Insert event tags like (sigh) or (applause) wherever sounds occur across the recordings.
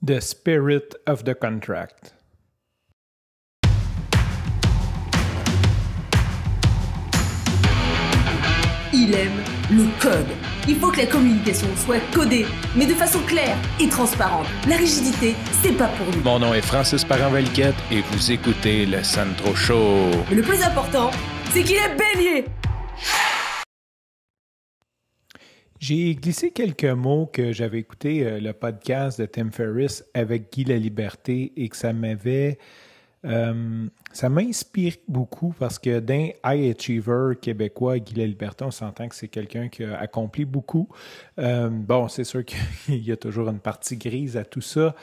The Spirit of the Contract. Il aime le code. Il faut que la communication soit codée, mais de façon claire et transparente. La rigidité, c'est pas pour nous. Mon nom est Francis parent et vous écoutez le Santro Show. Mais le plus important, c'est qu'il est bélier. J'ai glissé quelques mots que j'avais écouté euh, le podcast de Tim Ferriss avec Guy La Liberté et que ça m'avait. Euh, ça m'inspire beaucoup parce que d'un high achiever québécois, Guy La Liberté, on s'entend que c'est quelqu'un qui a accompli beaucoup. Euh, bon, c'est sûr qu'il (laughs) y a toujours une partie grise à tout ça,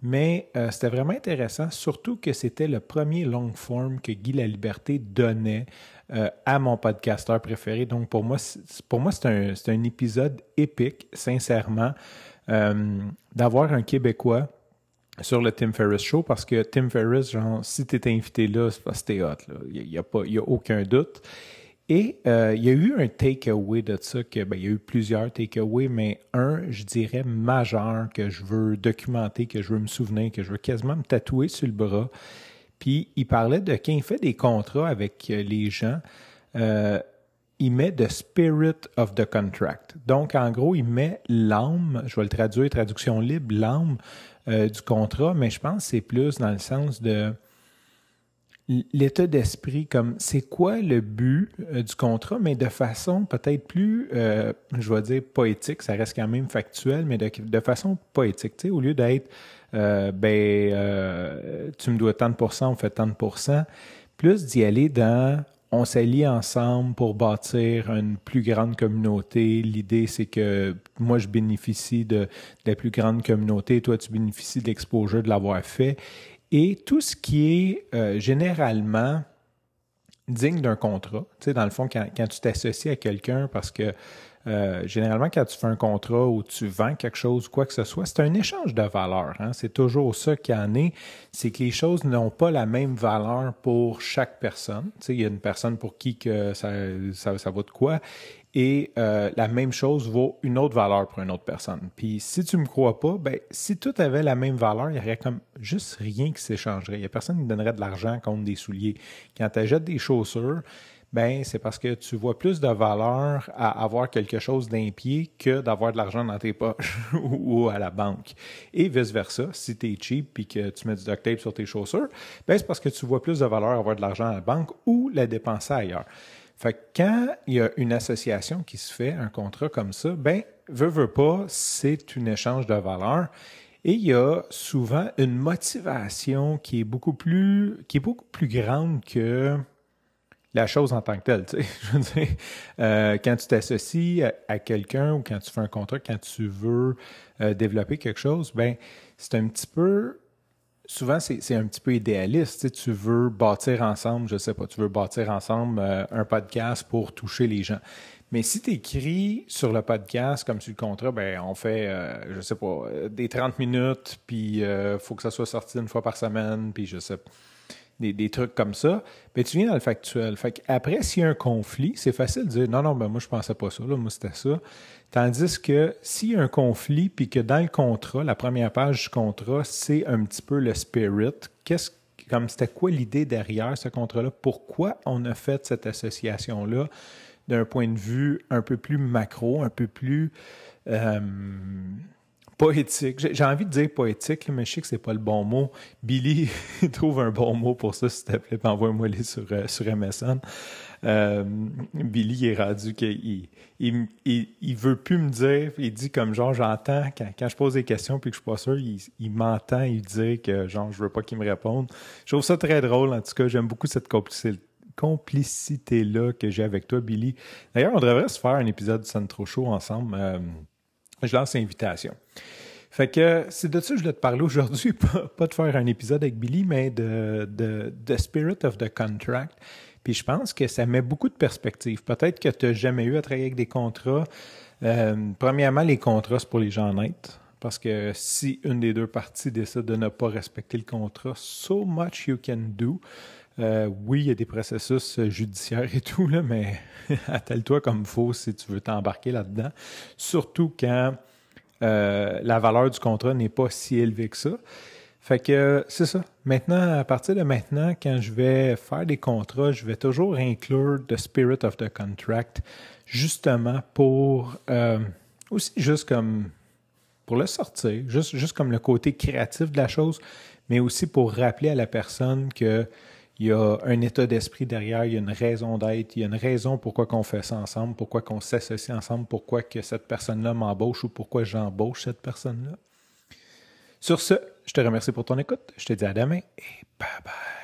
mais c'était vraiment intéressant, surtout que c'était le premier long form que Guy La Liberté donnait euh, à mon podcasteur préféré. Donc, pour moi, c'est un, épisode épique, sincèrement, euh, d'avoir un Québécois sur le Tim Ferriss Show parce que Tim Ferriss, genre, si tu étais invité là, c'est parce que t'es hot. Il n'y a, a, aucun doute. Et euh, il y a eu un takeaway de ça, ben, il y a eu plusieurs takeaways, mais un, je dirais, majeur que je veux documenter, que je veux me souvenir, que je veux quasiment me tatouer sur le bras. Puis il parlait de quand il fait des contrats avec euh, les gens, euh, il met the spirit of the contract. Donc, en gros, il met l'âme, je vais le traduire, traduction libre, l'âme euh, du contrat, mais je pense que c'est plus dans le sens de l'état d'esprit, comme c'est quoi le but du contrat, mais de façon peut-être plus, je vais dire poétique, ça reste quand même factuel, mais de, de façon poétique, tu sais, au lieu d'être euh, ben, euh, tu me dois tant de on fait tant de. Plus d'y aller dans on s'allie ensemble pour bâtir une plus grande communauté. L'idée, c'est que moi, je bénéficie de, la plus grande communauté, toi, tu bénéficies de l'exposure de l'avoir fait. Et tout ce qui est euh, généralement digne d'un contrat, tu sais, dans le fond, quand, quand tu t'associes à quelqu'un parce que euh, généralement, quand tu fais un contrat ou tu vends quelque chose, quoi que ce soit, c'est un échange de valeur. Hein? C'est toujours ça qui en est. C'est que les choses n'ont pas la même valeur pour chaque personne. Tu sais, il y a une personne pour qui que ça, ça, ça vaut de quoi. Et euh, la même chose vaut une autre valeur pour une autre personne. Puis si tu me crois pas, ben si tout avait la même valeur, il y aurait comme juste rien qui s'échangerait. Il y a personne qui donnerait de l'argent contre des souliers. Quand tu achètes des chaussures, ben c'est parce que tu vois plus de valeur à avoir quelque chose d'un pied que d'avoir de l'argent dans tes poches (laughs) ou à la banque. Et vice-versa, si tu es cheap et que tu mets du duct tape sur tes chaussures, ben c'est parce que tu vois plus de valeur à avoir de l'argent à la banque ou la dépenser ailleurs. Fait que quand il y a une association qui se fait, un contrat comme ça, ben veut, veut pas, c'est un échange de valeur. Et il y a souvent une motivation qui est beaucoup plus, qui est beaucoup plus grande que la chose en tant que telle. Tu sais. (laughs) Je veux dire, euh, quand tu t'associes à, quelqu'un ou quand tu fais un contrat, quand tu veux euh, développer quelque chose, ben c'est un petit peu souvent, c'est un petit peu idéaliste. Tu, sais, tu veux bâtir ensemble, je sais pas, tu veux bâtir ensemble euh, un podcast pour toucher les gens. Mais si tu écris sur le podcast, comme sur le contrat, ben on fait, euh, je sais pas, des 30 minutes, puis il faut que ça soit sorti une fois par semaine, puis je sais pas des, trucs comme ça, mais tu viens dans le factuel. Fait après, s'il y a un conflit, c'est facile de dire non, non, ben moi je pensais pas ça, là, moi c'était ça. Tandis que s'il y a un conflit, puis que dans le contrat, la première page du contrat, c'est un petit peu le spirit, qu'est-ce comme c'était quoi l'idée derrière ce contrat-là? Pourquoi on a fait cette association-là d'un point de vue un peu plus macro, un peu plus euh, poétique. J'ai envie de dire poétique, mais je sais que c'est pas le bon mot. Billy (laughs) trouve un bon mot pour ça, s'il te plaît, envoie-moi-les sur, euh, sur MSN. Euh, Billy est rendu qu'il il, il, veut plus me dire, il dit comme genre j'entends quand, je pose des questions puis que je suis pas sûr, il, m'entend, il dit que genre je veux pas qu'il me réponde. Je trouve ça très drôle en tout cas, j'aime beaucoup cette complicité là que j'ai avec toi Billy. D'ailleurs, on devrait se faire un épisode de Centro Show ensemble. Euh, je lance l'invitation. Fait que c'est de ça que je voulais te parler aujourd'hui, (laughs) pas, de faire un épisode avec Billy, mais de, de, Spirit of the Contract. Puis je pense que ça met beaucoup de perspective. Peut-être que tu n'as jamais eu à travailler avec des contrats. Euh, premièrement, les contrats, c'est pour les gens honnêtes. Parce que si une des deux parties décide de ne pas respecter le contrat, so much you can do. Euh, oui, il y a des processus judiciaires et tout, mais (laughs) attelle-toi comme faut si tu veux t'embarquer là-dedans. Surtout quand euh, la valeur du contrat n'est pas si élevée que ça. Fait que c'est ça. Maintenant, à partir de maintenant, quand je vais faire des contrats, je vais toujours inclure the spirit of the contract, justement pour euh, aussi juste comme pour le sortir, juste comme le côté créatif de la chose, mais aussi pour rappeler à la personne que il y a un état d'esprit derrière, il y a une raison d'être, il y a une raison pourquoi qu'on fait ça ensemble, pourquoi qu'on s'associe ensemble, pourquoi que cette personne-là m'embauche ou pourquoi j'embauche cette personne-là. Sur ce, je te remercie pour ton écoute. Je te dis à demain et bye bye.